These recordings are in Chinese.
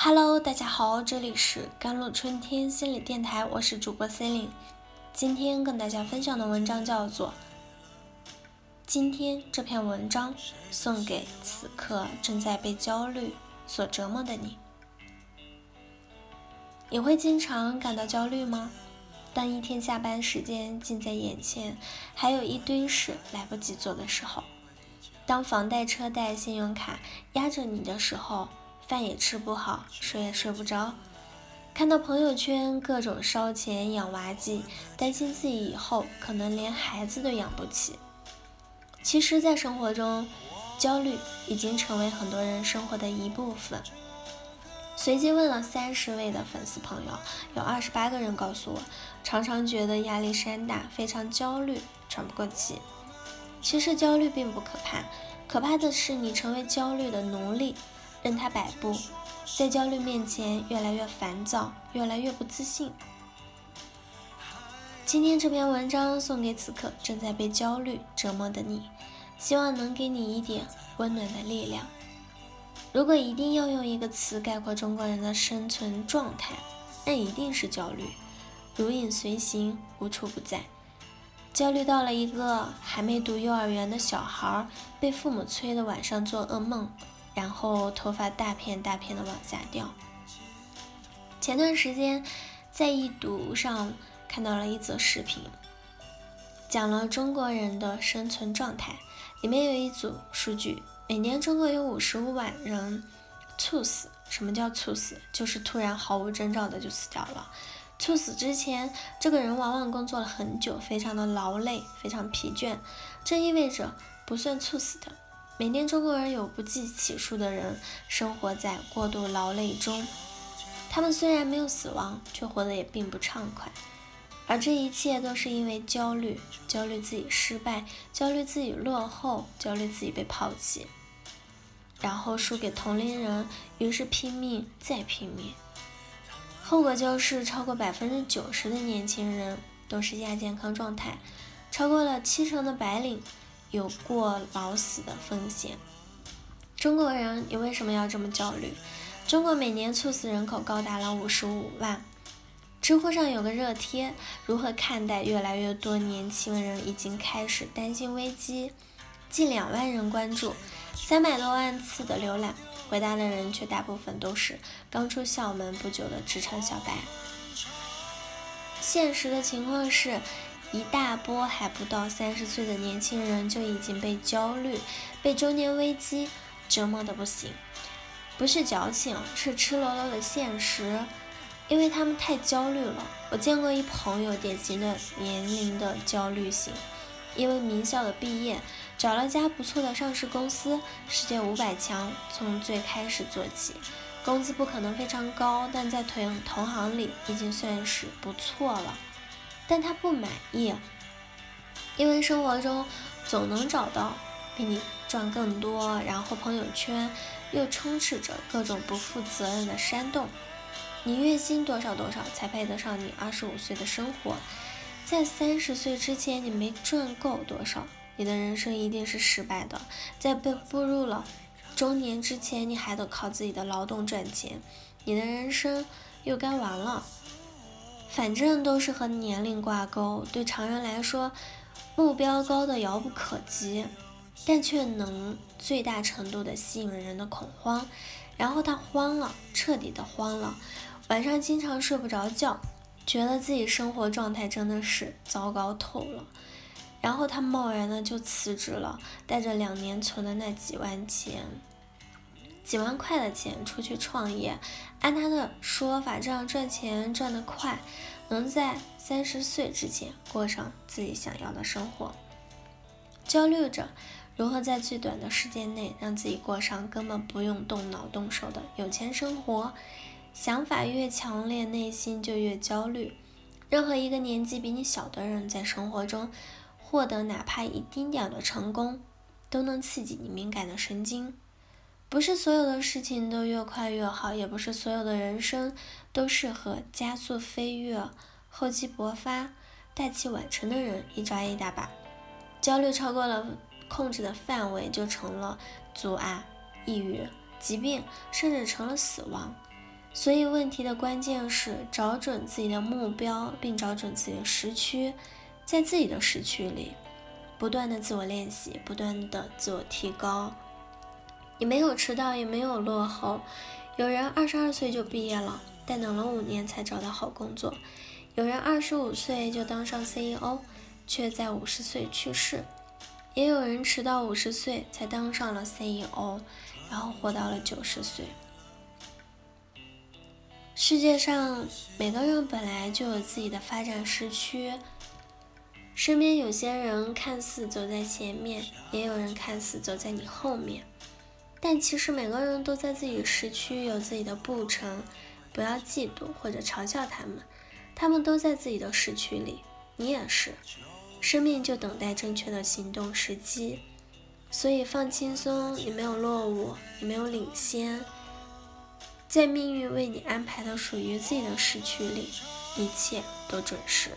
Hello，大家好，这里是甘露春天心理电台，我是主播 c e l i n e 今天跟大家分享的文章叫做《今天这篇文章送给此刻正在被焦虑所折磨的你》。你会经常感到焦虑吗？当一天下班时间近在眼前，还有一堆事来不及做的时候，当房贷、车贷、信用卡压着你的时候。饭也吃不好，睡也睡不着，看到朋友圈各种烧钱养娃计，担心自己以后可能连孩子都养不起。其实，在生活中，焦虑已经成为很多人生活的一部分。随机问了三十位的粉丝朋友，有二十八个人告诉我，常常觉得压力山大，非常焦虑，喘不过气。其实，焦虑并不可怕，可怕的是你成为焦虑的奴隶。任他摆布，在焦虑面前越来越烦躁，越来越不自信。今天这篇文章送给此刻正在被焦虑折磨的你，希望能给你一点温暖的力量。如果一定要用一个词概括中国人的生存状态，那一定是焦虑，如影随形，无处不在。焦虑到了一个还没读幼儿园的小孩，被父母催得晚上做噩梦。然后头发大片大片的往下掉。前段时间在易读上看到了一则视频，讲了中国人的生存状态。里面有一组数据：每年中国有五十五万人猝死。什么叫猝死？就是突然毫无征兆的就死掉了。猝死之前，这个人往往工作了很久，非常的劳累，非常疲倦。这意味着不算猝死的。每年，中国人有不计其数的人生活在过度劳累中。他们虽然没有死亡，却活得也并不畅快。而这一切都是因为焦虑：焦虑自己失败，焦虑自己落后，焦虑自己被抛弃，然后输给同龄人，于是拼命再拼命。后果就是，超过百分之九十的年轻人都是亚健康状态，超过了七成的白领。有过劳死的风险。中国人，你为什么要这么焦虑？中国每年猝死人口高达了五十五万。知乎上有个热帖：如何看待越来越多年轻人已经开始担心危机？近两万人关注，三百多万次的浏览，回答的人却大部分都是刚出校门不久的职场小白。现实的情况是。一大波还不到三十岁的年轻人就已经被焦虑、被中年危机折磨的不行，不是矫情，是赤裸裸的现实，因为他们太焦虑了。我见过一朋友典型的年龄的焦虑型，因为名校的毕业，找了家不错的上市公司，世界五百强，从最开始做起，工资不可能非常高，但在同同行里已经算是不错了。但他不满意，因为生活中总能找到比你赚更多，然后朋友圈又充斥着各种不负责任的煽动。你月薪多少多少才配得上你二十五岁的生活？在三十岁之前你没赚够多少，你的人生一定是失败的。在被步入了中年之前，你还得靠自己的劳动赚钱，你的人生又该完了。反正都是和年龄挂钩，对常人来说，目标高的遥不可及，但却能最大程度的吸引人的恐慌。然后他慌了，彻底的慌了，晚上经常睡不着觉，觉得自己生活状态真的是糟糕透了。然后他贸然的就辞职了，带着两年存的那几万钱。几万块的钱出去创业，按他的说法，这样赚钱赚得快，能在三十岁之前过上自己想要的生活。焦虑着如何在最短的时间内让自己过上根本不用动脑动手的有钱生活。想法越强烈，内心就越焦虑。任何一个年纪比你小的人，在生活中获得哪怕一丁点的成功，都能刺激你敏感的神经。不是所有的事情都越快越好，也不是所有的人生都适合加速飞跃、厚积薄发、大器晚成的人一抓一大把。焦虑超过了控制的范围，就成了阻碍、抑郁、疾病，甚至成了死亡。所以问题的关键是找准自己的目标，并找准自己的时区，在自己的时区里不断的自我练习，不断的自我提高。你没有迟到，也没有落后。有人二十二岁就毕业了，但等了五年才找到好工作；有人二十五岁就当上 CEO，却在五十岁去世；也有人迟到五十岁才当上了 CEO，然后活到了九十岁。世界上每个人本来就有自己的发展时区，身边有些人看似走在前面，也有人看似走在你后面。但其实每个人都在自己时区有自己的步程，不要嫉妒或者嘲笑他们，他们都在自己的时区里，你也是，生命就等待正确的行动时机，所以放轻松，你没有落伍，你没有领先，在命运为你安排的属于自己的时区里，一切都准时。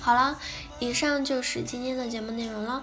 好了，以上就是今天的节目内容了。